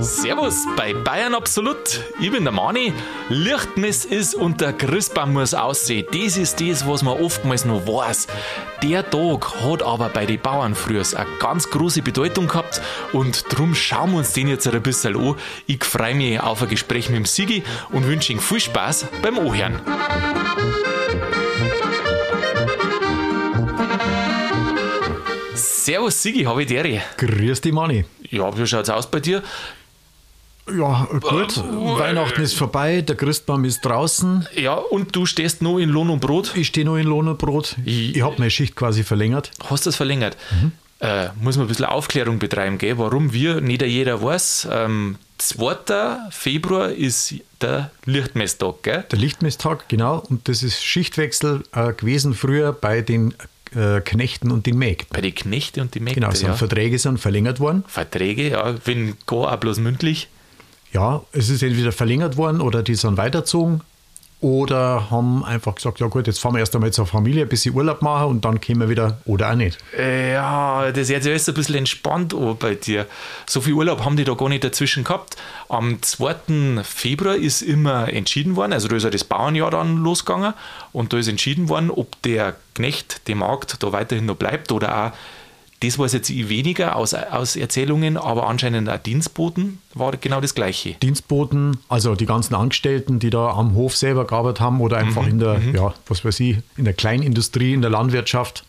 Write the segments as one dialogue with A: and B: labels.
A: Servus bei Bayern Absolut. Ich bin der Mani. Lichtmess ist und der Christbaum muss aussehen. Das ist das, was man oftmals noch weiß. Der Tag hat aber bei den Bauern früher eine ganz große Bedeutung gehabt und darum schauen wir uns den jetzt ein bisschen an. Ich freue mich auf ein Gespräch mit dem Sigi und wünsche Ihnen viel Spaß beim Ohren. Servus Sigi, habe ich dir.
B: Grüß dich, Mani.
A: Ja, wie schaut's aus bei dir?
B: Ja, gut. Weihnachten ist vorbei, der Christbaum ist draußen.
A: Ja, und du stehst nur in Lohn und Brot?
B: Ich stehe nur in Lohn und Brot. Ich, ich habe meine Schicht quasi verlängert.
A: Hast du das verlängert? Äh, muss man ein bisschen Aufklärung betreiben, gell? warum wir, nicht jeder weiß. Ähm, 2. Februar ist der Lichtmesstag, gell?
B: Der Lichtmesstag, genau. Und das ist Schichtwechsel äh, gewesen früher bei den äh, Knechten und den Mägden.
A: Bei den Knechte und den Mägde.
B: Genau, sind
A: ja.
B: Verträge sind verlängert worden.
A: Verträge, ja, wenn gar auch bloß mündlich.
B: Ja, es ist entweder verlängert worden oder die sind weitergezogen oder haben einfach gesagt, ja gut, jetzt fahren wir erst einmal zur Familie, ein bisschen Urlaub machen und dann kommen wir wieder oder auch nicht.
A: Äh, Ja, das hört sich alles ein bisschen entspannt an bei dir. So viel Urlaub haben die da gar nicht dazwischen gehabt. Am 2. Februar ist immer entschieden worden, also da ist ja das Bauernjahr dann losgegangen und da ist entschieden worden, ob der Knecht, der Markt da weiterhin noch bleibt oder auch, das weiß jetzt ich weniger aus, aus Erzählungen, aber anscheinend auch Dienstboten war genau das Gleiche.
B: Dienstboten, also die ganzen Angestellten, die da am Hof selber gearbeitet haben oder einfach in der, ja, was weiß ich, in der Kleinindustrie, in der Landwirtschaft,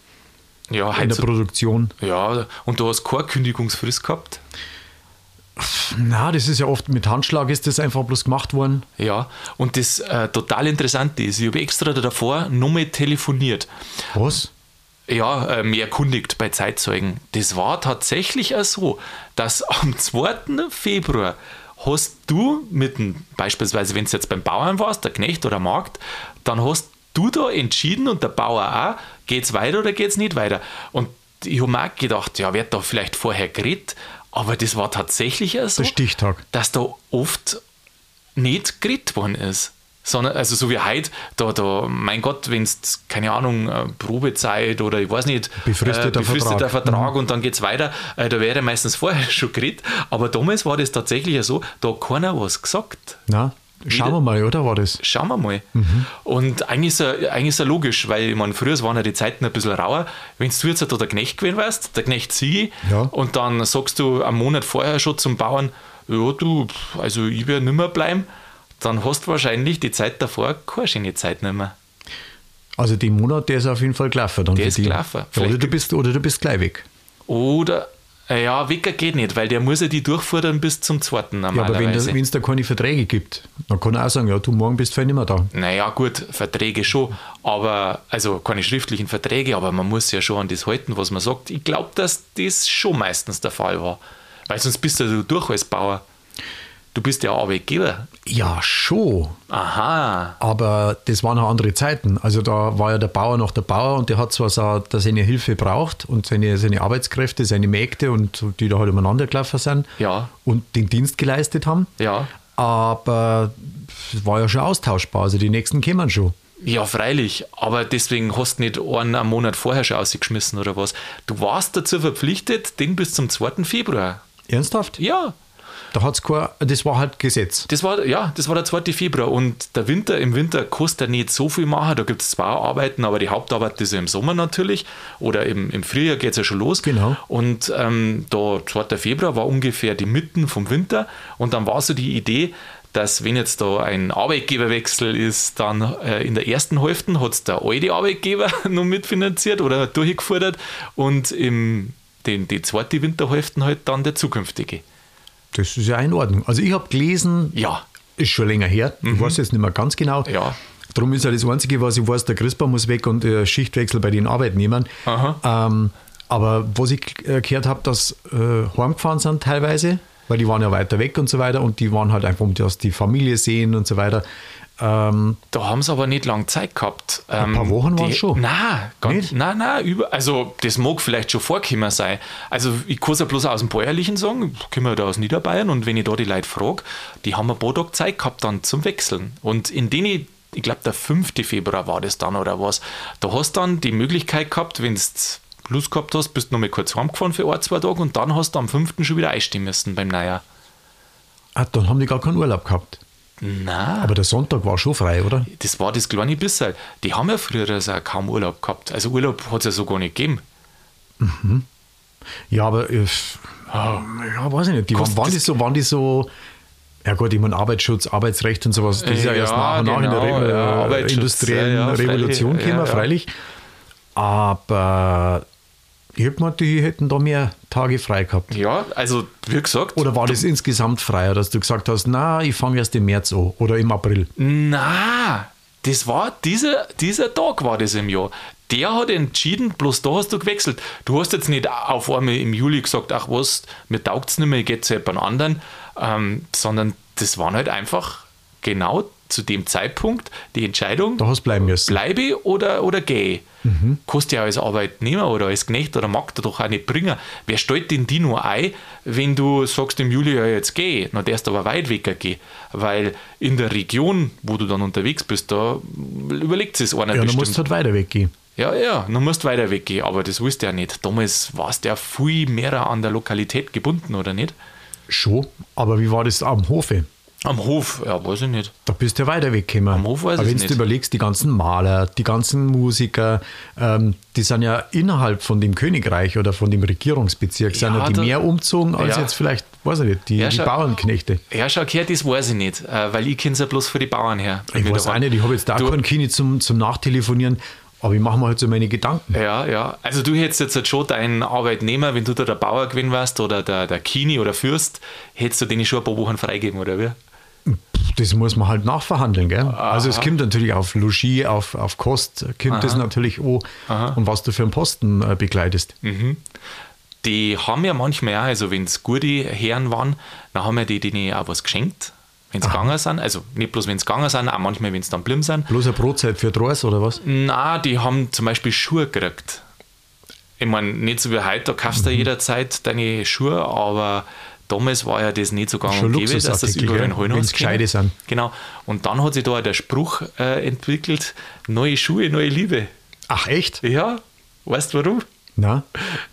A: Ja,
B: in der
A: heutzu-
B: Produktion.
A: ja, und du hast keine Kündigungsfrist gehabt.
B: Na, das ist ja oft mit Handschlag ist das einfach bloß gemacht worden.
A: Ja, und das äh, total Interessante ist, ich habe extra davor nochmal telefoniert.
B: Was?
A: Ja, äh, mehr erkundigt bei Zeitzeugen. Das war tatsächlich auch so, dass am 2. Februar hast du mit dem, beispielsweise wenn es jetzt beim Bauern warst, der Knecht oder Markt, dann hast du da entschieden und der Bauer auch, geht's weiter oder geht's nicht weiter. Und ich habe mir auch gedacht, ja, wird da vielleicht vorher geredet, aber das war tatsächlich auch so,
B: Der Stichtag.
A: dass da oft nicht geredet worden ist. Sondern, also so wie heute, da, da, mein Gott, wenn es, keine Ahnung, äh, Probezeit oder ich weiß nicht,
B: Befristeter
A: befristeter
B: Vertrag.
A: Vertrag und dann geht es weiter, äh, da wäre meistens vorher schon geredet. Aber damals war das tatsächlich ja so, da hat keiner was gesagt.
B: Na, schauen wir mal, oder war das?
A: Schauen wir mal. Und eigentlich ist, er, eigentlich ist er logisch, weil ich meine, früher waren ja die Zeiten ein bisschen rauer. Wenn du jetzt da der Knecht gewesen wärst, der Knecht Sigi,
B: Ja.
A: und dann sagst du am Monat vorher schon zum Bauern, ja du, also ich werde nimmer bleiben, dann hast du wahrscheinlich die Zeit davor keine schöne Zeit nicht mehr.
B: Also den Monat, der ist auf jeden Fall gelaufen. Dann
A: Der
B: für
A: ist
B: die.
A: gelaufen.
B: Oder, du bist, oder du bist gleich weg.
A: Oder, ja, Wecker geht nicht, weil der muss ja die durchfordern bis zum zweiten
B: Ja, aber wenn
A: normalerweise.
B: es da keine Verträge gibt, dann kann er auch sagen, ja, du morgen bist du nicht mehr da.
A: Naja, gut, Verträge schon, aber, also keine schriftlichen Verträge, aber man muss ja schon an das halten, was man sagt. Ich glaube, dass das schon meistens der Fall war. Weil sonst bist du durch als Bauer. Du bist ja Arbeitgeber.
B: Ja, schon.
A: Aha.
B: Aber das waren auch andere Zeiten. Also da war ja der Bauer noch der Bauer und der hat zwar so, dass seine Hilfe braucht und seine, seine Arbeitskräfte, seine Mägde und die da halt umeinander gelaufen sind
A: Ja.
B: und den Dienst geleistet haben.
A: Ja.
B: Aber es war ja schon austauschbar. Also die nächsten kämen schon.
A: Ja, freilich. Aber deswegen hast du nicht einen, einen Monat vorher schon ausgeschmissen oder was. Du warst dazu verpflichtet, den bis zum 2. Februar.
B: Ernsthaft?
A: Ja.
B: Da hat's kein, das war halt Gesetz.
A: Das war, ja, das war der 2. Februar und der Winter, im Winter kannst du nicht so viel machen. Da gibt es zwei Arbeiten, aber die Hauptarbeit ist ja im Sommer natürlich oder im, im Frühjahr geht es ja schon los.
B: Genau.
A: Und ähm, da 2. Februar war ungefähr die Mitten vom Winter und dann war so die Idee, dass wenn jetzt da ein Arbeitgeberwechsel ist, dann äh, in der ersten Hälfte hat es der alte Arbeitgeber noch mitfinanziert oder durchgefordert und im, den, die zweite Winterhälfte halt dann der zukünftige.
B: Das ist ja in Ordnung. Also ich habe gelesen,
A: Ja,
B: ist schon länger her, ich weiß jetzt nicht mehr ganz genau.
A: Ja.
B: Darum ist ja das Einzige, was ich weiß, der Christbaum muss weg und der Schichtwechsel bei den Arbeitnehmern. Ähm, aber was ich äh, gehört habe, dass äh, heimgefahren sind teilweise, weil die waren ja weiter weg und so weiter und die waren halt einfach, um das die Familie sehen und so weiter. Ähm,
A: Da haben sie aber nicht lange Zeit gehabt. Ein
B: paar Wochen waren's schon.
A: Nein, ganz,
B: Nicht?
A: nein, nein, über, also das mag vielleicht schon vorgekommen sein. Also ich kann es ja bloß aus dem Bäuerlichen sagen, ich komme ja da aus Niederbayern und wenn ich da die Leute frage, die haben ein paar Tage Zeit gehabt dann zum Wechseln. Und in denen, ich glaube der 5. Februar war das dann oder was, da hast du dann die Möglichkeit gehabt, wenn du Lust gehabt hast, bist du noch mal kurz heimgefahren für ein, zwei Tage und dann hast du am 5. schon wieder einstehen müssen beim Neujahr.
B: Ah, dann haben die gar keinen Urlaub gehabt.
A: Na,
B: Aber der Sonntag war schon frei, oder?
A: das war das kleine bisschen. Die haben ja früher auch kaum Urlaub gehabt. Also Urlaub hat es ja so gar nicht gegeben.
B: Ja, aber äh, ja, weiß ich nicht. Die waren,
A: Kostet
B: waren, die so, waren die so, ja gut, ich meine Arbeitsschutz, Arbeitsrecht und sowas, das ist ja,
A: Ja,
B: erst nach und nach in
A: genau,
B: der Re
A: ja,
B: äh,
A: Arbeitsschutz,
B: industriellen
A: ja, ja,
B: Revolution gekommen,
A: ja, ja.
B: freilich. Aber ich hab gemeint, die hätten da mehr Tage frei gehabt.
A: Ja, also wie gesagt.
B: Oder war das insgesamt freier, dass du gesagt hast, na, ich fange erst im März an oder im April?
A: Na, das war dieser, dieser Tag war das im Jahr. Der hat entschieden, bloß da hast du gewechselt. Du hast jetzt nicht auf einmal im Juli gesagt, ach was, mir taugt es nicht mehr, ich gehe zu jemand anderen, ähm, sondern das waren halt einfach genau zu dem Zeitpunkt die Entscheidung,
B: Da hast du bleiben müssen.
A: bleibe oder, oder gehe.
B: Mhm.
A: Kannst du ja als Arbeitnehmer oder als Knecht oder Magd doch auch nicht bringen. Wer stellt denn die nur ein, wenn du sagst im Juli, ja jetzt geh, na darfst du aber weit weg gehen. Weil in der Region, wo du dann unterwegs bist, da überlegt es einer
B: Ja,
A: bestimmt.
B: musst du halt weiter weggehen.
A: Ja, ja, dann musst du weiter weggehen, aber das wusste ja nicht. Damals warst du ja viel mehr an der Lokalität gebunden, oder nicht?
B: Schon, aber wie war das am Hofe?
A: Am Hof, ja, weiß ich nicht.
B: Da bist du ja weiter weggekommen.
A: Am Hof weiß
B: Aber
A: ich
B: wenn
A: nicht.
B: du überlegst, die ganzen Maler, die ganzen Musiker, ähm, die sind ja innerhalb von dem Königreich oder von dem Regierungsbezirk, sind
A: Ja,
B: ja die
A: da-
B: mehr umzogen als
A: Ja.
B: jetzt vielleicht, weiß ich nicht, die,
A: Ja,
B: die
A: schau-
B: Bauernknechte.
A: Ja, schau, her, das weiß ich nicht, äh, weil ich kenne es ja bloß für die Bauern her.
B: Ich weiß auch nicht, ich habe jetzt da
A: Du-
B: keinen Kini zum, zum Nachtelefonieren, aber ich mache mir halt so meine Gedanken.
A: Ja, ja. Also du hättest jetzt halt schon deinen Arbeitnehmer, wenn du da der Bauer gewesen warst oder der, der Kini oder Fürst, hättest du denen schon ein paar Wochen freigeben, oder wie?
B: Das muss man halt nachverhandeln. Gell? Also es
A: Aha.
B: kommt natürlich auf Logis, auf, auf Kost, kommt das natürlich an und was du für einen Posten äh, begleitest.
A: Die haben ja manchmal auch, also wenn es gute Herren waren, dann haben ja die denen auch was geschenkt, wenn sie gegangen sind. Also nicht bloß, wenn sie gegangen sind, auch manchmal, wenn sie dann blieben sind.
B: Bloß eine Brotzeit für Dross oder was?
A: Na, die haben zum Beispiel Schuhe gekriegt. Ich meine, nicht so wie heute, da kaufst
B: Mhm.
A: du jederzeit deine Schuhe, aber damals war ja das nicht so gang und gäbe, dass das überall in
B: Wenn's gescheite sind.
A: Genau. Und dann hat sich da der Spruch äh, entwickelt: neue Schuhe, neue Liebe.
B: Ach echt?
A: Ja, weißt du warum?
B: Na?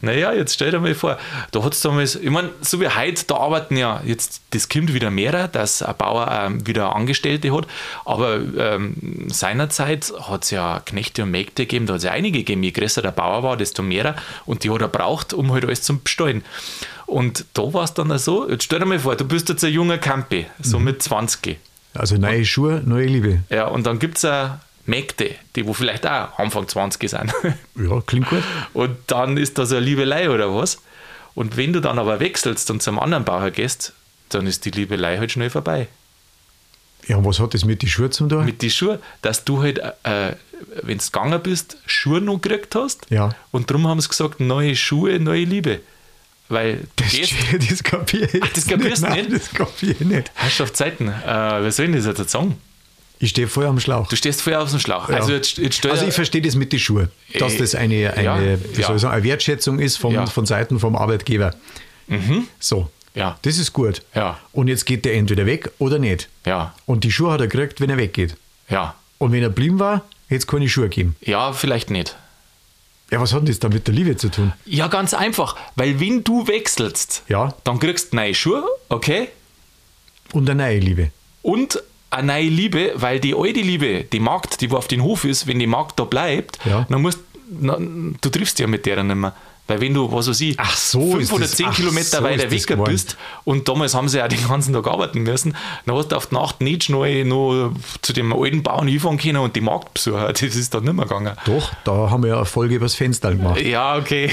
A: Naja, jetzt stell dir mal vor, da hat es damals, ich meine, so wie heute, da arbeiten ja jetzt, das kommt wieder mehr, dass ein Bauer ähm, wieder Angestellte hat, aber ähm, seinerzeit hat es ja Knechte und Mägde gegeben, da hat es ja einige gegeben, je größer der Bauer war, desto mehr und die hat er braucht, um halt alles zum Bestellen. Und da war es dann auch so, jetzt stell dir mal vor, du bist jetzt ein junger Campi, so mit 20.
B: Also neue Schuhe, neue Liebe.
A: Ja, und dann gibt es auch Mägde, die wo vielleicht auch Anfang 20 sind.
B: Ja, klingt gut.
A: Und dann ist das eine Liebelei oder was? Und wenn du dann aber wechselst und zum anderen Bauer gehst, dann ist die Liebelei halt schnell vorbei.
B: Ja, und was hat das mit den Schuhen zu tun?
A: Mit die Schuhe, dass du halt, äh, wenn du gegangen bist, Schuhe noch gekriegt hast.
B: Ja.
A: Und darum haben sie gesagt, neue Schuhe, neue Liebe. Weil
B: Das,
A: gehst,
B: das kapiere ich.
A: Ach, das kapierst du
B: Nein,
A: nicht?
B: Das kapiere ich nicht.
A: Herrschaftszeiten, äh, was soll denn das jetzt sagen?
B: Ich stehe voll am Schlauch.
A: Du stehst voll auf dem Schlauch.
B: Ja.
A: Also jetzt, jetzt
B: Also ich verstehe das mit den Schuhen, dass
A: Äh,
B: das eine, eine,
A: ja, ja.
B: sagen, eine Wertschätzung ist vom,
A: Ja. Mhm.
B: von Seiten vom Arbeitgeber. So,
A: Ja.
B: das ist gut.
A: Ja.
B: Und jetzt geht der entweder weg oder nicht.
A: Ja,
B: Und die Schuhe hat er gekriegt, wenn er weggeht.
A: ja.
B: Und wenn er blieben war, hätte es keine Schuhe geben.
A: Ja, vielleicht nicht.
B: Ja, was hat das da mit der Liebe zu tun?
A: Ja, ganz einfach. Weil wenn du wechselst,
B: Ja.
A: dann kriegst du neue Schuhe, okay?
B: Und eine neue Liebe.
A: Und eine neue Liebe, weil die alte Liebe, die Magd, die wo auf den Hof ist, wenn die Magd da bleibt,
B: Ja.
A: dann musst na, du triffst ja mit der nicht mehr. Weil wenn du, was weiß ich,
B: Ach so
A: fünf oder zehn Kilometer
B: so
A: weiter weg bist und damals haben sie ja den ganzen Tag arbeiten müssen, dann hast du auf die Nacht nicht schnell noch zu dem alten Bauern hinfahren können und die Magd besuchen. Das ist dann nicht mehr gegangen.
B: Doch, da haben wir ja eine Folge übers Fenster gemacht.
A: Ja, okay.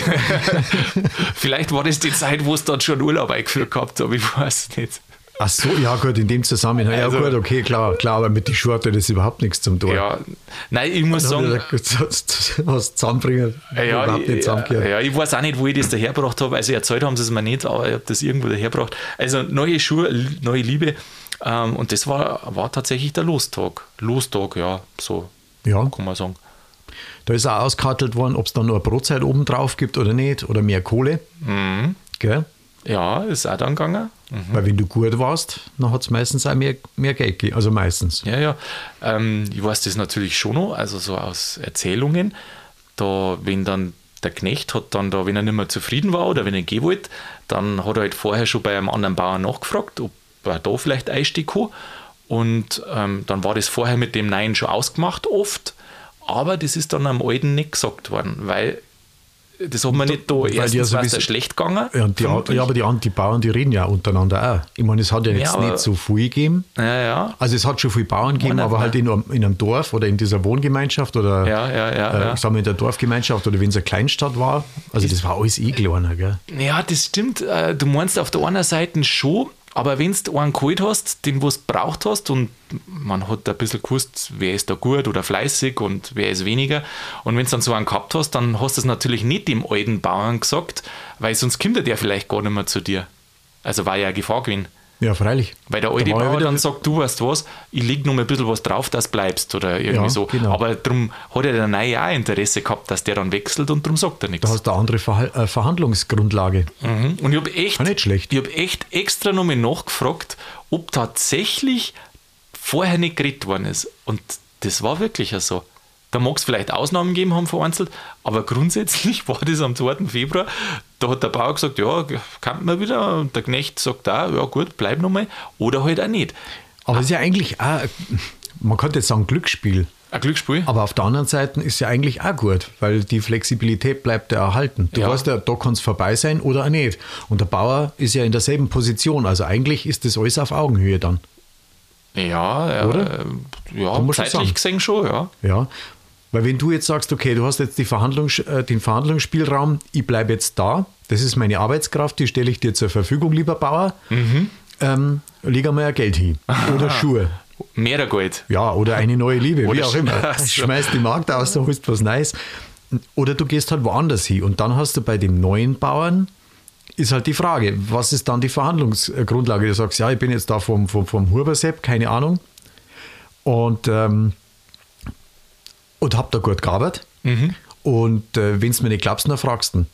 A: Vielleicht war das die Zeit, wo es dann schon Urlaub eingeführt gehabt habe, ich weiß es nicht.
B: Ach so, ja gut, in dem Zusammenhang.
A: Also-
B: ja gut, okay, klar, klar, aber mit den Schuhen hat das überhaupt nichts zum tun.
A: Ja, nein, ich muss sagen,
B: was zusammenbringen,
A: ja,
B: überhaupt nicht
A: ja, ja, ich weiß auch nicht, wo ich das dahergebracht habe. Also erzählt haben sie es mir nicht, aber ich habe das irgendwo dahergebracht. Also neue Schuhe, neue Liebe. Ähm, und das war, war tatsächlich der Lostag. Lostag, ja, so
B: Ja,
A: kann man sagen.
B: da ist auch ausgekartelt worden, ob es dann noch eine Brotzeit oben drauf gibt oder nicht, oder mehr Kohle.
A: Mhm.
B: Gell?
A: Ja, ist auch dann gegangen.
B: Weil wenn du gut warst, dann hat es meistens auch mehr, mehr Geld gegeben. Also meistens.
A: Ja, ja. Ähm, ich weiß das natürlich schon noch, also so aus Erzählungen. Da, wenn dann der Knecht hat dann da, wenn er nicht mehr zufrieden war oder wenn er gehen wollte, dann hat er halt vorher schon bei einem anderen Bauern nachgefragt, ob er da vielleicht einsteigen kann. Und ähm, dann war das vorher mit dem Nein schon ausgemacht, oft. Aber das ist dann am Alten nicht gesagt worden, weil das hat man nicht da
B: Weil
A: erstens
B: die ja
A: war es
B: sowieso-
A: schlecht gegangen.
B: Ja, die, ja, aber die, die Bauern, die reden ja untereinander auch. Ich meine, es hat ja jetzt
A: aber-
B: nicht so viel gegeben.
A: ja, ja.
B: Also es hat schon viele Bauern gegeben, aber halt in einem, in einem Dorf oder in dieser Wohngemeinschaft oder
A: Ja, ja, ja,
B: äh,
A: ja.
B: sagen wir in der Dorfgemeinschaft oder wenn es eine Kleinstadt war. Also das war alles eh kleiner, gell?
A: Ja, das stimmt. Äh, Du meinst auf der einen Seite schon, aber wenn du einen geholt hast, den du braucht hast und man hat ein bisschen gewusst, wer ist da gut oder fleißig und wer ist weniger. Und wenn du dann so einen gehabt hast, dann hast du es natürlich nicht dem alten Bauern gesagt, weil sonst kommt der vielleicht gar nicht mehr zu dir. Also war ja eine Gefahr gewesen.
B: Ja, freilich.
A: Weil der
B: Da
A: alte
B: ja
A: Bauer dann sagt, du weißt was, ich leg noch mal ein bisschen was drauf, dass du bleibst oder irgendwie
B: Ja,
A: so.
B: genau.
A: Aber darum hat ja der Neue auch Interesse gehabt, dass der dann wechselt und darum sagt er nichts.
B: Da hast du eine andere Verhal äh, Verhandlungsgrundlage.
A: Mhm. Und ich habe echt,
B: War nicht schlecht.
A: Ich habe echt extra nochmal nachgefragt, ob tatsächlich vorher nicht geredet worden ist. Und das war wirklich ja so. Da mag es vielleicht Ausnahmen geben haben vereinzelt, aber grundsätzlich war das am 2. Februar. Da hat der Bauer gesagt, ja, kann man wieder. Und der Knecht sagt da, ja gut, bleib nochmal. Oder halt auch nicht.
B: Aber es ist ja eigentlich auch, man könnte jetzt sagen Glücksspiel.
A: Ein Glücksspiel.
B: Aber auf der anderen Seite ist ja eigentlich auch gut, weil die Flexibilität bleibt ja erhalten. Du
A: Ja.
B: weißt ja, da kann es vorbei sein oder auch nicht. Und der Bauer ist ja in derselben Position. Also eigentlich ist das alles auf Augenhöhe dann.
A: Ja, ja,
B: Oder?
A: äh, ja
B: muss schon
A: zeitlich gesehen schon, ja.
B: Ja. Weil wenn du jetzt sagst, okay, du hast jetzt die Verhandlungs-, äh, den Verhandlungsspielraum, ich bleibe jetzt da, das ist meine Arbeitskraft, die stelle ich dir zur Verfügung, lieber Bauer,
A: Mhm.
B: ähm, leg einmal ein Geld hin. Oder Schuhe.
A: Mehr Geld.
B: Ja, oder eine neue Liebe, wie
A: Oder
B: auch immer.
A: Ach so.
B: Schmeißt die Markt aus, da holst was Neues. Oder du gehst halt woanders hin. Und dann hast du bei dem neuen Bauern, ist halt die Frage, was ist dann die Verhandlungsgrundlage? Du sagst, ja, ich bin jetzt da vom, vom, vom Hubersepp, keine Ahnung. Und, ähm, und hab da gut gearbeitet.
A: Mhm.
B: Und äh, wenn du mir nicht glaubst, dann fragst du.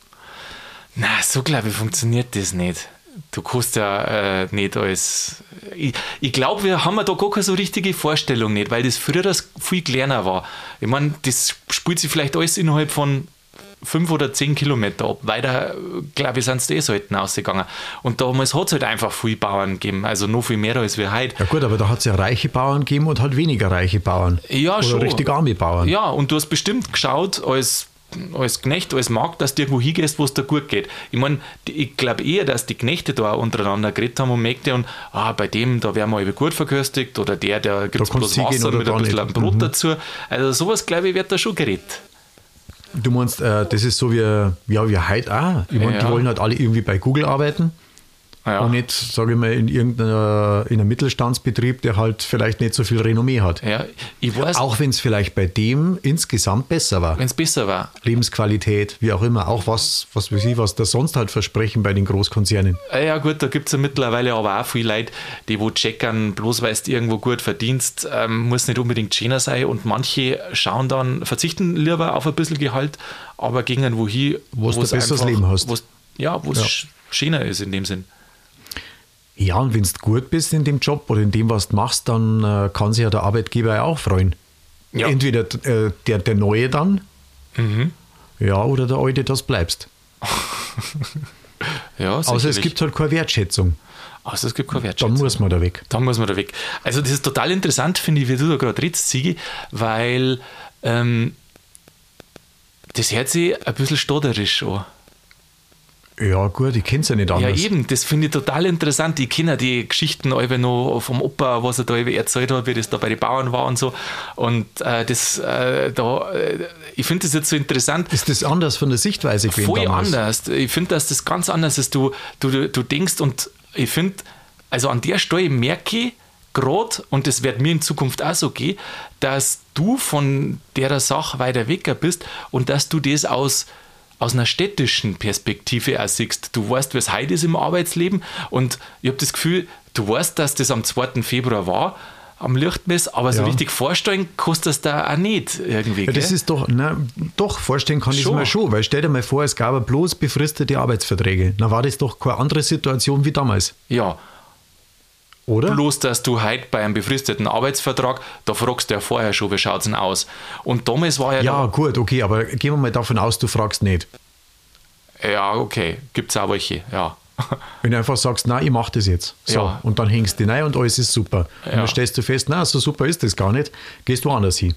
A: Na, so glaube ich, funktioniert das nicht. Du kannst ja äh, nicht alles. Ich, ich glaube, wir haben da gar keine so richtige Vorstellung nicht, weil das früher das viel kleiner war. Ich meine, das spielt sich vielleicht alles innerhalb von fünf oder zehn Kilometer ab. Weiter, glaube ich, sind es eh selten ausgegangen. Und damals hat es halt einfach viele Bauern gegeben, also noch viel mehr als wir heute.
B: Ja gut, aber da hat es ja reiche Bauern gegeben und halt weniger reiche Bauern.
A: Ja,
B: Oder
A: schon.
B: richtig arme Bauern.
A: Ja, und du hast bestimmt geschaut als, als Knecht, als Magd, dass du irgendwo hingehst, wo es dir gut geht. Ich meine, ich glaube eher, dass die Knechte da untereinander geredet haben und Mägde und ah, bei dem, da werden wir eben gut verköstigt oder der, der gibt es bloß Wasser mit ein bisschen. Brot
B: Mhm.
A: dazu. Also sowas, glaube ich, wird da schon geredet.
B: Du meinst, äh, das ist so wie, ja, wie heute auch. Ich meine,
A: Ja.
B: die wollen halt alle irgendwie bei Google arbeiten
A: Ja.
B: und nicht, sage ich mal, in irgendeiner in einem Mittelstandsbetrieb, der halt vielleicht nicht so viel Renommee hat.
A: ja, ich weiß,
B: Auch wenn es vielleicht bei dem insgesamt besser war.
A: wenn es besser war.
B: Lebensqualität, wie auch immer. Auch was, was weiß ich, was da sonst halt versprechen bei den Großkonzernen.
A: Ja gut, da gibt es ja mittlerweile aber auch viele Leute, die wo checkern, bloß weil du irgendwo gut verdienst, ähm, muss nicht unbedingt schöner sein und manche schauen dann, verzichten lieber auf ein bisschen Gehalt, aber gehen dann wohin,
B: Wo's du
A: wo's
B: besseres Leben hast.
A: wo's- Ja, wo es
B: Ja.
A: sch- schöner ist in dem Sinn.
B: Ja, und wenn du gut bist in dem Job oder in dem, was du machst, dann äh, kann sich ja der Arbeitgeber ja auch freuen.
A: Ja.
B: Entweder äh, der, der Neue dann,
A: Mhm.
B: ja, oder der Alte, das bleibst.
A: Ja,
B: Außer es gibt halt keine Wertschätzung.
A: Außer es gibt keine
B: Dann
A: Wertschätzung.
B: muss man da weg.
A: Dann muss man da weg. Also das ist total interessant, finde ich, wie du da gerade redest, Sigi, weil ähm, das hört sich ein bisschen stodderisch an.
B: Ja, gut, ich kenne es ja nicht anders.
A: Ja, eben, das finde ich total interessant. Ich kenne die Geschichten alle noch vom Opa, was er da erzählt hat, wie das da bei den Bauern war und so. Und äh, das, äh, da, äh, ich finde das jetzt so interessant.
B: Ist das anders von der Sichtweise gewesen
A: Voll
B: damals?
A: anders. Ich finde, dass das ganz anders ist. Du, du, du denkst und ich finde, also an der Stelle merke ich gerade, und das wird mir in Zukunft auch so gehen, dass du von der Sache weiter weg bist und dass du das aus aus einer städtischen Perspektive auch siehst. Du weißt, es heute ist im Arbeitsleben und ich habe das Gefühl, du weißt, dass das am 2. Februar war, am Lichtmess, aber so
B: Ja.
A: richtig vorstellen kannst du das da auch nicht irgendwie.
B: Ja, das ist doch, na, doch, vorstellen kann ich es mir schon, weil stell dir mal vor, es gab bloß befristete Arbeitsverträge. Na war das doch keine andere Situation wie damals,
A: ja,
B: oder?
A: Bloß, dass du heute bei einem befristeten Arbeitsvertrag, da fragst du ja vorher schon, wie schaut es denn aus? Und damals war ja,
B: Ja, gut, okay, aber gehen wir mal davon aus, du fragst nicht.
A: Ja, okay, gibt es auch welche, ja.
B: Wenn du einfach sagst, nein, ich mache das jetzt. So,
A: Ja.
B: und dann hängst du rein und alles ist super. Und
A: Ja.
B: dann stellst du fest, nein, so super ist das gar nicht. Gehst woanders hin.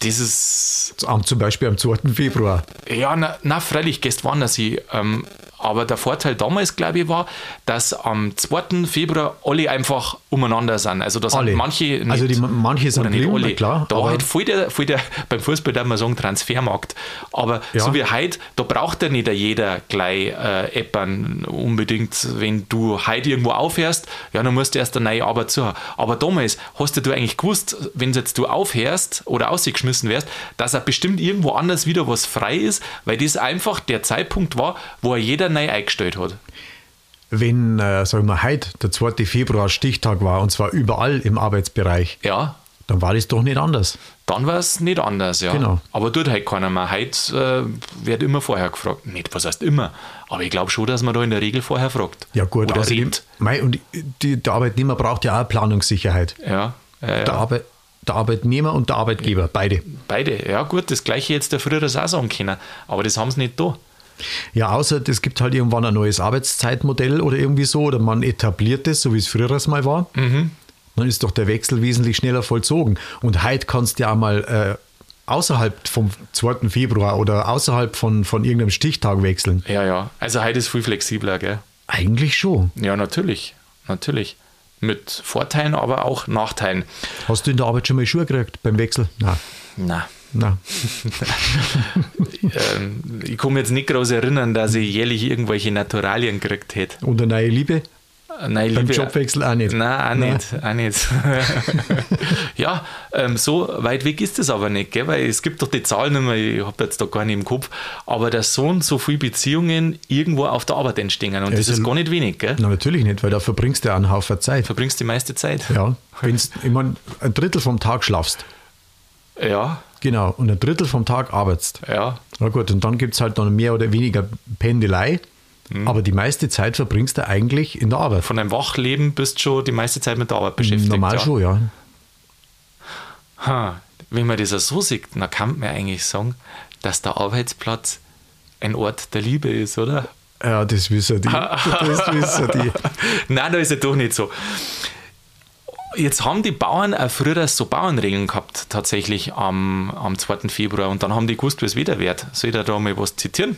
A: Das ist
B: Am, zum Beispiel am 2. Februar.
A: Ja, na, na freilich, gehst woanders hin. Ähm, aber der Vorteil damals, glaube ich, war, dass am 2. Februar alle einfach umeinander sind. Also da sind manche nicht.
B: Also die- manche sind
A: nicht alle.
B: klar,
A: Da halt voll der, voll der, beim Fußball darf man sagen, Transfermarkt. Aber
B: Ja.
A: so wie heute, da braucht ja nicht jeder gleich äh, Appern unbedingt. Wenn du heute irgendwo aufhörst, ja, dann musst du erst eine neue Arbeit suchen. Aber damals hast du eigentlich gewusst, wenn jetzt du aufhörst oder ausgeschmissen wärst, dass er bestimmt irgendwo anders wieder was frei ist, weil das einfach der Zeitpunkt war, wo er jeder neu eingestellt hat.
B: Wenn, äh, sagen wir, heute der 2. Februar Stichtag war, und zwar überall im Arbeitsbereich,
A: Ja,
B: dann war das doch nicht anders.
A: dann war es nicht anders, ja.
B: Genau.
A: Aber tut halt keiner mehr. Heute äh, wird immer vorher gefragt. Nicht, was heißt immer? Aber ich glaube schon, dass man da in der Regel vorher fragt.
B: Ja gut,
A: Oder redet.
B: Mei, und die, der Arbeitnehmer braucht ja auch Planungssicherheit.
A: Ja, ja,
B: Der,
A: ja.
B: Arbeit, der Arbeitnehmer und der Arbeitgeber, beide.
A: Beide. Ja, gut, das gleiche jetzt der früher auch sagen können. Aber das haben sie nicht da.
B: Ja, außer es gibt halt irgendwann ein neues Arbeitszeitmodell oder irgendwie so, oder man etabliert es, so wie es früher das mal war.
A: Mhm.
B: Dann ist doch der Wechsel wesentlich schneller vollzogen. Und heute kannst du ja mal äh, außerhalb vom 2. Februar oder außerhalb von, von irgendeinem Stichtag wechseln.
A: Ja, ja. Also heute ist viel flexibler, gell?
B: Eigentlich schon.
A: Ja, natürlich. Natürlich. Mit Vorteilen, aber auch Nachteilen.
B: Hast du in der Arbeit schon mal Schuhe gekriegt beim Wechsel? Nein.
A: Na,
B: Nein.
A: ähm, ich kann mich jetzt nicht groß erinnern, dass ich jährlich irgendwelche Naturalien gekriegt hätte.
B: Und eine neue Liebe?
A: Nein,
B: Beim
A: liebe-
B: Jobwechsel auch nicht.
A: Nein, auch
B: Nein.
A: nicht. Auch nicht. ja, ähm, so weit weg ist es aber nicht, gell? weil es gibt doch die Zahlen nicht mehr, ich habe jetzt da gar nicht im Kopf, aber dass so und so viele Beziehungen irgendwo auf der Arbeit entstehen und das
B: ist ja-
A: gar nicht wenig, gell?
B: Na, natürlich nicht, weil da verbringst du ja einen Haufen Zeit.
A: Verbringst die meiste Zeit.
B: Ja. Wenn's, ich mein, ein Drittel vom Tag schlafst.
A: Ja,
B: Genau. Und ein Drittel vom Tag arbeitest.
A: ja.
B: Na gut, und dann gibt es halt dann mehr oder weniger Pendelei.
A: Mhm.
B: Aber die meiste Zeit verbringst du eigentlich in der Arbeit.
A: Von deinem Wachleben bist du schon die meiste Zeit mit der Arbeit beschäftigt.
B: Normal
A: ja.
B: schon, ja.
A: Ha, wenn man das so sieht, dann kann man eigentlich sagen, dass der Arbeitsplatz ein Ort der Liebe ist, oder?
B: Ja, das wissen die. Das wissen die.
A: Nein, da ist ja doch nicht so. Jetzt haben die Bauern auch früher so Bauernregeln gehabt, tatsächlich am, am 2. Februar. Und dann haben die gewusst, wie es wieder wird. Soll ich da mal was zitieren?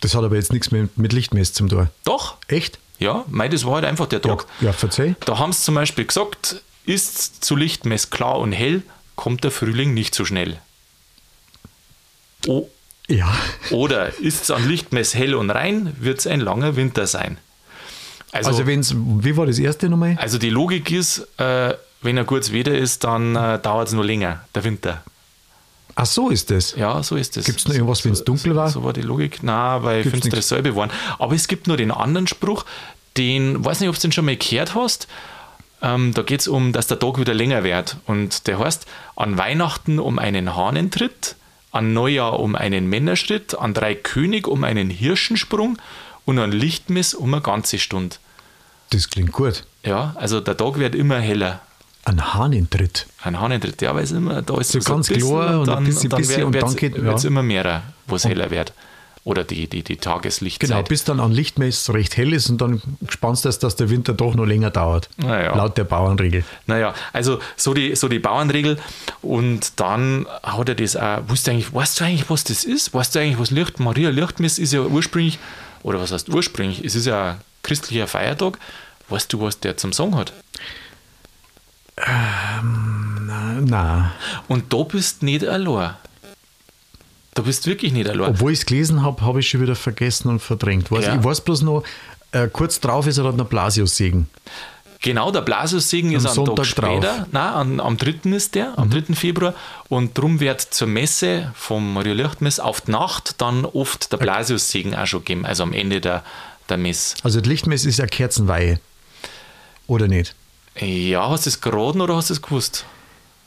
B: Das hat aber jetzt nichts mit, mit Lichtmess zum tun.
A: Doch,
B: Echt?
A: ja, mei, das war halt einfach der
B: Ja,
A: Tag.
B: ja verzeih.
A: Da haben sie zum Beispiel gesagt, ist zu Lichtmess klar und hell, kommt der Frühling nicht so schnell. O
B: Ja.
A: oder ist es an Lichtmess hell und rein, wird es ein langer Winter sein. Also,
B: Also,
A: also,
B: wenn's, wie war das erste nochmal?
A: die Logik ist, äh, wenn ein gutes Wetter ist, dann äh, dauert es nur länger, der Winter.
B: Ach so ist das.
A: Ja, so ist es.
B: Gibt es noch irgendwas, wenn es dunkel war?
A: So war die Logik. Nein, weil
B: Gibt's
A: finstere
B: nix.
A: selbe waren. Aber es gibt nur den anderen Spruch, den, weiß nicht, ob du den schon mal gehört hast. Ähm, da geht es um, dass der Tag wieder länger wird. Und der heißt, an Weihnachten um einen Hahnentritt, an Neujahr um einen Männerschritt, an drei König um einen Hirschensprung und an Lichtmess um eine ganze Stunde.
B: Das klingt gut.
A: Ja, also der Tag wird immer heller.
B: Ein Hahnentritt.
A: Ein Hahnentritt, ja, weil es immer, da ist
B: So ganz klar und ein bisschen, bisschen und dann geht-
A: wird es
B: ja.
A: immer mehr, wo es heller wird. Oder die, die, die Tageslichtzeit.
B: Genau, bis dann an Lichtmess recht hell ist und dann spannst du es, dass der Winter doch noch länger dauert.
A: Na ja.
B: Laut der Bauernregel.
A: Naja, also so die, so die Bauernregel und dann hat er das auch, weißt du eigentlich, weißt du eigentlich, was das ist? Weißt du eigentlich, was Licht, Maria Lichtmess ist ja ursprünglich, oder was heißt ursprünglich, es ist ja christlicher Feiertag. Weißt du, was der zum Song hat?
B: Na,
A: Und da bist nicht allein. Da bist wirklich nicht allein.
B: obwohl ich es gelesen habe, habe ich schon wieder vergessen und verdrängt. Weiß,
A: Ja.
B: Ich weiß bloß noch, äh, kurz drauf ist er dann der Blasius-Segen.
A: Genau, der Blasiussegen ist am
B: Sonntag
A: Tag später.
B: drauf. Mhm.
A: Nein, an, am 3. ist der, am 3. Februar. Und drum wird zur Messe vom Maria Lichtmess auf die Nacht dann oft der Blasiussegen auch schon gegeben, also am Ende der, der Mess.
B: Also die Lichtmess ist ja Kerzenweihe. Oder nicht?
A: Ja, hast du es geraten oder hast du es gewusst?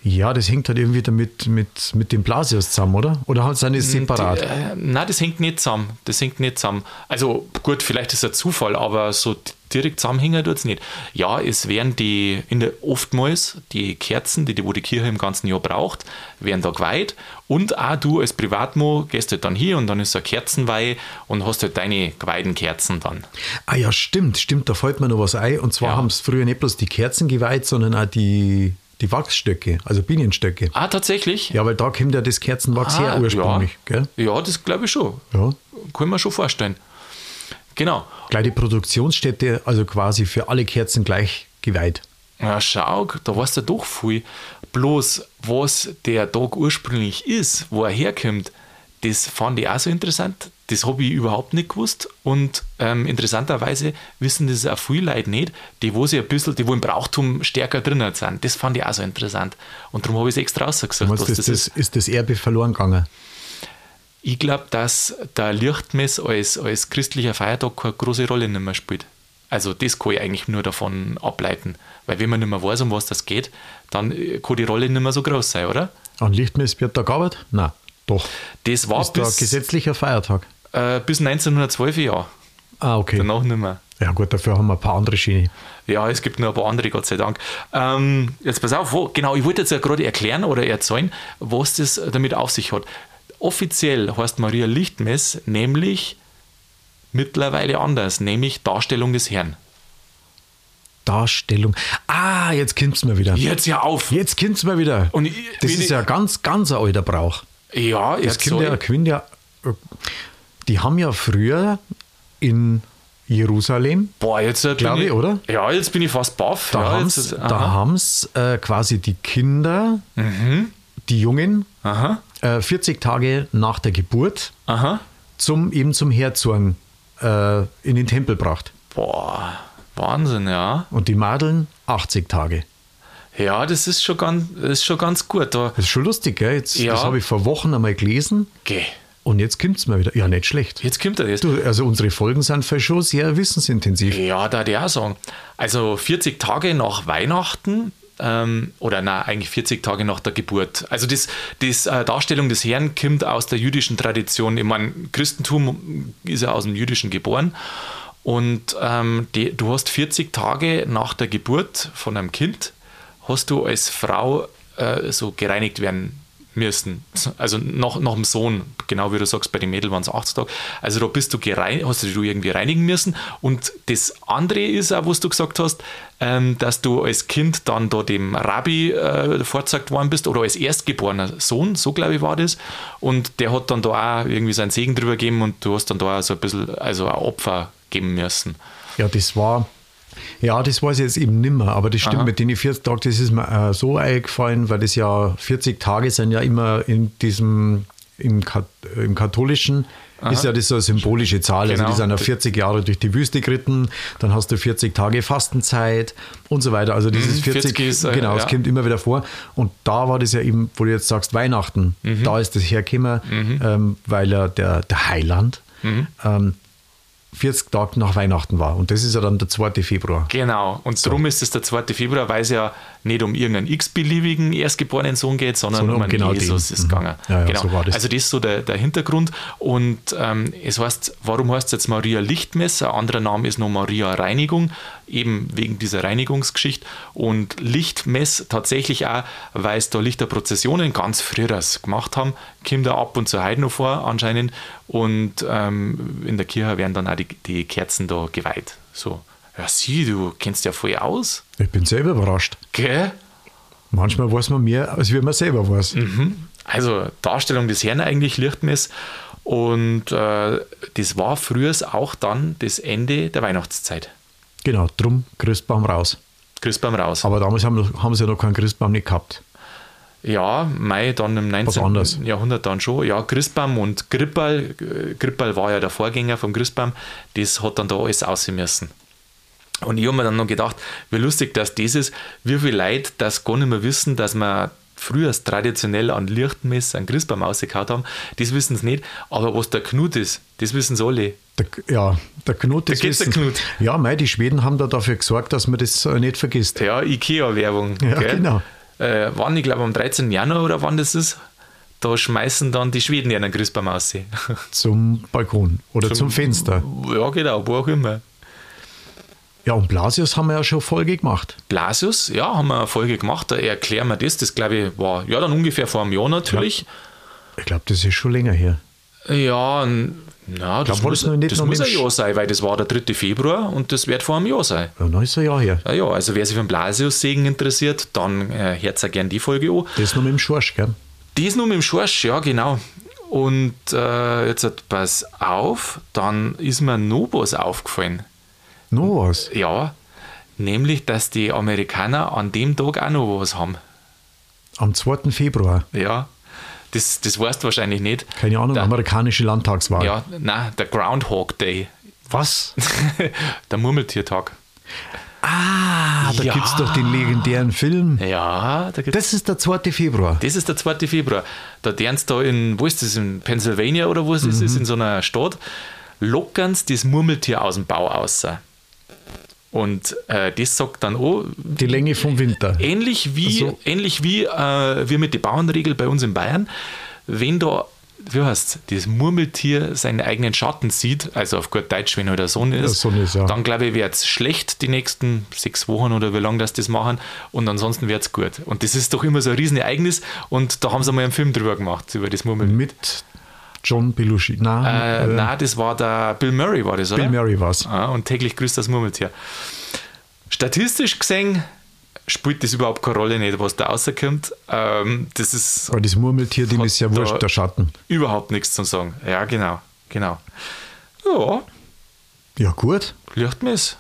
B: Ja, das hängt halt irgendwie damit mit, mit dem Blasius zusammen, oder? Oder sind die separat?
A: Die, äh, nein, das hängt nicht zusammen. Das hängt nicht zusammen. Also gut, vielleicht ist es ein Zufall, aber so direkt zusammenhängen tut es nicht. Ja, es werden die, in der, oftmals die Kerzen, die, die wo die Kirche im ganzen Jahr braucht, werden da geweiht. Und auch du als Privatmo gehst halt dann hier und dann ist so eine Kerzenweihe und hast halt deine geweihten Kerzen dann.
B: Ah ja, stimmt, stimmt, da fällt mir noch was ein. Und zwar ja. haben es früher nicht bloß die Kerzen geweiht, sondern auch die die Wachsstöcke, also Bienenstöcke.
A: Ah, tatsächlich?
B: Ja, weil da kommt ja das Kerzenwachs ah, her ursprünglich.
A: Ja, gell? ja das glaube ich schon.
B: Ja.
A: Kann man schon vorstellen. Genau.
B: Gleich die Produktionsstätte, also quasi für alle Kerzen gleich geweiht.
A: Ja, schau, da weißt du doch viel. Bloß, was der Tag ursprünglich ist, wo er herkommt, das fand ich auch so interessant. Das habe ich überhaupt nicht gewusst. Und ähm, interessanterweise wissen das auch viele Leute nicht, die wo sie ein bisschen, die wo im Brauchtum stärker drin sind. Das fand ich auch so interessant. Und darum habe ich es extra rausgesagt.
B: Was das, das ist. ist das Erbe verloren gegangen?
A: Ich glaube, dass der Lichtmess als, als christlicher Feiertag keine große Rolle nicht mehr spielt. Also das kann ich eigentlich nur davon ableiten. Weil wenn man nicht mehr weiß, um was das geht, dann kann die Rolle nicht mehr so groß sein, oder?
B: An Lichtmess wird da gearbeitet? Nein. Doch.
A: Das war
B: ist bis, gesetzlicher Feiertag.
A: Äh, bis 1912 ja.
B: Ah, okay.
A: Danach nicht mehr.
B: Ja gut, dafür haben wir ein paar andere Schiene.
A: Ja, es gibt nur ein paar andere, Gott sei Dank. Ähm, jetzt pass auf, wo, genau, ich wollte jetzt ja gerade erklären oder erzählen, was das damit auf sich hat. Offiziell heißt Maria Lichtmess nämlich mittlerweile anders, nämlich Darstellung des Herrn.
B: Darstellung. Ah, jetzt kommt es mir wieder.
A: Jetzt ja auf.
B: Jetzt kommt es mir wieder. Und ich, das ist ja ganz, ganz ein alter Brauch.
A: Ja,
B: das kommt ja, kommt ja, die haben ja früher in Jerusalem.
A: Boah, jetzt
B: glaube ich, oder?
A: Ja, jetzt bin ich fast baff.
B: Da
A: ja,
B: haben es äh, quasi die Kinder, mhm. die Jungen, äh, 40 Tage nach der Geburt
A: Aha.
B: zum eben zum Herzogen äh, in den Tempel gebracht.
A: Boah, Wahnsinn, ja.
B: Und die Madeln 80 Tage.
A: Ja, das ist schon ganz, ist schon ganz gut. Da.
B: Das ist schon lustig, gell? Jetzt, ja. Das habe ich vor Wochen einmal gelesen.
A: Okay.
B: Und jetzt kommt es mal wieder. Ja, nicht schlecht.
A: Jetzt kommt er jetzt.
B: Du, also unsere Folgen sind für schon sehr wissensintensiv.
A: Ja, da ich auch sagen. Also 40 Tage nach Weihnachten ähm, oder na eigentlich 40 Tage nach der Geburt. Also das, das äh, Darstellung des Herrn kommt aus der jüdischen Tradition. Ich meine, Christentum ist ja aus dem Jüdischen geboren. Und ähm, die, du hast 40 Tage nach der Geburt von einem Kind, hast du als Frau äh, so gereinigt werden müssen. Also nach, nach dem Sohn, genau wie du sagst, bei den Mädels waren es 80 Tage. Also da bist du gerein, hast du irgendwie reinigen müssen. Und das andere ist auch, was du gesagt hast, ähm, dass du als Kind dann da dem Rabbi äh, vorgezeigt worden bist oder als erstgeborener Sohn, so glaube ich war das. Und der hat dann da auch irgendwie seinen Segen drüber gegeben und du hast dann da auch so ein bisschen, also ein Opfer geben müssen.
B: Ja, das war ja, das weiß ich jetzt eben nimmer, aber das stimmt Aha. mit den 40 Tagen, das ist mir äh, so eingefallen, weil das ja 40 Tage sind ja immer in diesem, im, Kat im katholischen, Aha. ist ja das so eine symbolische Zahl. Genau. Also die sind ja 40 Jahre durch die Wüste geritten, dann hast du 40 Tage Fastenzeit und so weiter. Also dieses 40, 40 ist, äh, genau, es ja. kommt immer wieder vor. Und da war das ja eben, wo du jetzt sagst, Weihnachten, mhm. da ist das hergekommen, mhm. ähm, weil ja der, der Heiland mhm. ähm, 40 Tage nach Weihnachten war. Und das ist ja dann der 2. Februar.
A: Genau. Und so. darum ist es der 2. Februar, weil es ja nicht um irgendeinen x-beliebigen erstgeborenen Sohn geht, sondern, sondern um, einen genau Jesus den. ist mhm. gegangen.
B: Ja, ja,
A: genau.
B: so das.
A: Also das ist so der, der Hintergrund. Und ähm, es heißt, warum heißt es jetzt Maria Lichtmesser? Ein anderer Name ist noch Maria Reinigung, eben wegen dieser Reinigungsgeschichte. Und Lichtmess tatsächlich auch, weil es da Lichterprozessionen ganz früher gemacht haben, kommt da ab und zu heute noch vor anscheinend. Und ähm, in der Kirche werden dann auch die, die Kerzen da geweiht. So. Ja, sieh, du kennst ja voll aus.
B: Ich bin selber überrascht.
A: Gell?
B: Manchmal weiß man mehr, als wie man selber weiß.
A: Mhm. Also Darstellung des Herrn eigentlich Lichtmess. Und äh, das war früher auch dann das Ende der Weihnachtszeit.
B: Genau, drum Christbaum raus.
A: Christbaum raus.
B: Aber damals haben, haben sie ja noch keinen Christbaum nicht gehabt.
A: Ja, Mai dann im 19. Jahrhundert dann schon. Ja, Christbaum und Grippal. Grippal war ja der Vorgänger vom Christbaum. Das hat dann da alles aussehen müssen. Und ich habe mir dann noch gedacht, wie lustig dass das ist, wie viele Leute das gar nicht mehr wissen, dass man früher traditionell an Lichtmesser einen Christbaum rausgehauen haben, das wissen sie nicht. Aber was der Knut ist, das wissen sie alle.
B: Der, ja, der Knut
A: ist. Der Knut.
B: Ja, mei, die Schweden haben da dafür gesorgt, dass man das nicht vergisst.
A: Ja, IKEA-Werbung.
B: Ja, gell? genau.
A: äh, wann, ich glaube am 13. Januar oder wann das ist, da schmeißen dann die Schweden ihren Christbaum aus.
B: Zum Balkon oder zum, zum, Fenster.
A: Ja, genau, wo auch immer.
B: Ja, und Blasius haben wir ja schon Folge gemacht.
A: Blasius, ja, haben wir eine Folge gemacht, da erklären wir das. Das, glaube ich, war ja dann ungefähr vor einem Jahr natürlich. Ja.
B: Ich glaube, das ist schon länger her.
A: Ja, na, das, glaub, muss, das muss ein Jahr sein, weil das war der 3. Februar und das wird vor einem Jahr sein.
B: Ja, dann ist ein Jahr her.
A: Ja, ja, also wer sich für den Blasius-Segen interessiert, dann äh, hört sich gerne die Folge an.
B: Das ist nur mit dem Schorsch, gell?
A: Ist nur mit dem Schorsch, ja, genau. Und äh, jetzt pass auf, dann ist mir noch was aufgefallen.
B: Noch was?
A: Ja, nämlich, dass die Amerikaner an dem Tag auch noch was haben.
B: Am 2. Februar?
A: Ja. Das, das weißt du wahrscheinlich nicht.
B: Keine Ahnung, der, amerikanische Landtagswahl.
A: Ja, nein, der Groundhog Day.
B: Was?
A: der Murmeltiertag.
B: Ah, da ja. gibt es doch den legendären Film.
A: Ja,
B: da gibt's Das ist der 2. Februar.
A: Das ist der 2. Februar. Da deren da in, wo ist das, in Pennsylvania oder wo es mhm. ist, in so einer Stadt, lockern sie das Murmeltier aus dem Bau aus. Und äh, das sagt dann auch.
B: Die Länge vom Winter.
A: Ähnlich wie, also. ähnlich wie äh, wir mit der Bauernregel bei uns in Bayern. Wenn da, wie heißt das Murmeltier seinen eigenen Schatten sieht, also auf gut Deutsch, wenn er der Sonne ist,
B: Sonne ist ja.
A: dann glaube ich, wird es schlecht die nächsten sechs Wochen oder wie lange das das machen. Und ansonsten wird es gut. Und das ist doch immer so ein Riesenereignis. Und da haben sie mal einen Film drüber gemacht, über das Murmeltier.
B: Mit John Belushi.
A: Nein, äh, äh, nein, das war der Bill Murray, war das,
B: oder? Bill Murray war es.
A: Ah, und täglich grüßt das Murmeltier. Statistisch gesehen spielt das überhaupt keine Rolle nicht, was da rauskommt. Ähm, das ist.
B: Aber das Murmeltier, dem ist ja wurscht, der Schatten.
A: Überhaupt nichts zu sagen. Ja, genau. Genau. Ja.
B: Ja, gut.
A: Licht mir es.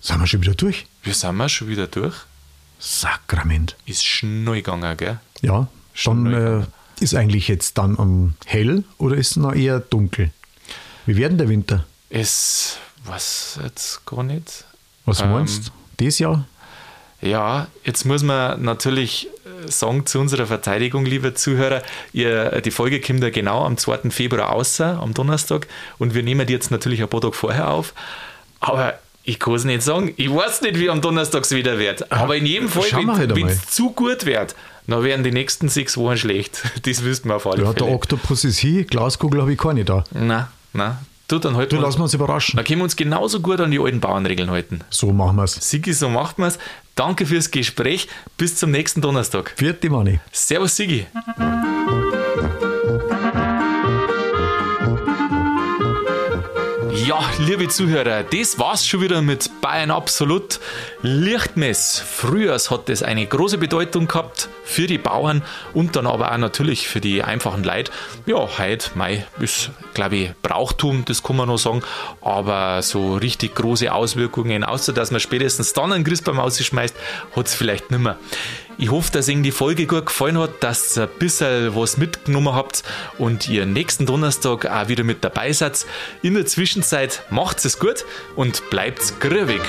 B: Sind wir schon wieder durch?
A: Wir sind wir schon wieder durch.
B: Sakrament.
A: Ist schnell gegangen, gell?
B: Ja, schon äh, ist eigentlich jetzt dann um hell oder ist es noch eher dunkel? Wie werden der Winter?
A: Es was jetzt gar nicht.
B: Was ähm, meinst du? Das Jahr?
A: Ja, jetzt muss man natürlich äh, sagen zu unserer Verteidigung, liebe Zuhörer, ihr, die Folge kommt ja genau am 2. Februar außer, am Donnerstag, und wir nehmen die jetzt natürlich ein paar Tage vorher auf. Aber ich kann es nicht sagen. Ich weiß nicht, wie am Donnerstag es wieder wird. Aber in jedem Fall, wenn es zu gut wird, dann werden die nächsten sechs Wochen schlecht. Das wüssten wir auf alle
B: ja,
A: Fälle.
B: der Oktopus ist hier, Glaskugel habe ich keine da.
A: Nein, nein. Du, dann
B: halten du, lassen wir uns überraschen.
A: Dann können wir uns genauso gut an die alten Bauernregeln halten.
B: So machen wir es.
A: Sigi, so macht man es. Danke fürs Gespräch. Bis zum nächsten Donnerstag.
B: Vierte Manni.
A: Servus, Sigi. Ja, liebe Zuhörer, das war's schon wieder mit Bayern Absolut. Lichtmess. Früher hat das eine große Bedeutung gehabt für die Bauern und dann aber auch natürlich für die einfachen Leute. Ja, heute, Mai ist, glaube ich, Brauchtum, das kann man noch sagen, aber so richtig große Auswirkungen, außer dass man spätestens dann einen Christbaum ausschmeißt, hat es vielleicht nicht mehr. Ich hoffe, dass Ihnen die Folge gut gefallen hat, dass ihr ein bisschen was mitgenommen habt und ihr nächsten Donnerstag auch wieder mit dabei seid. In der Zwischenzeit macht es gut und bleibt grübig.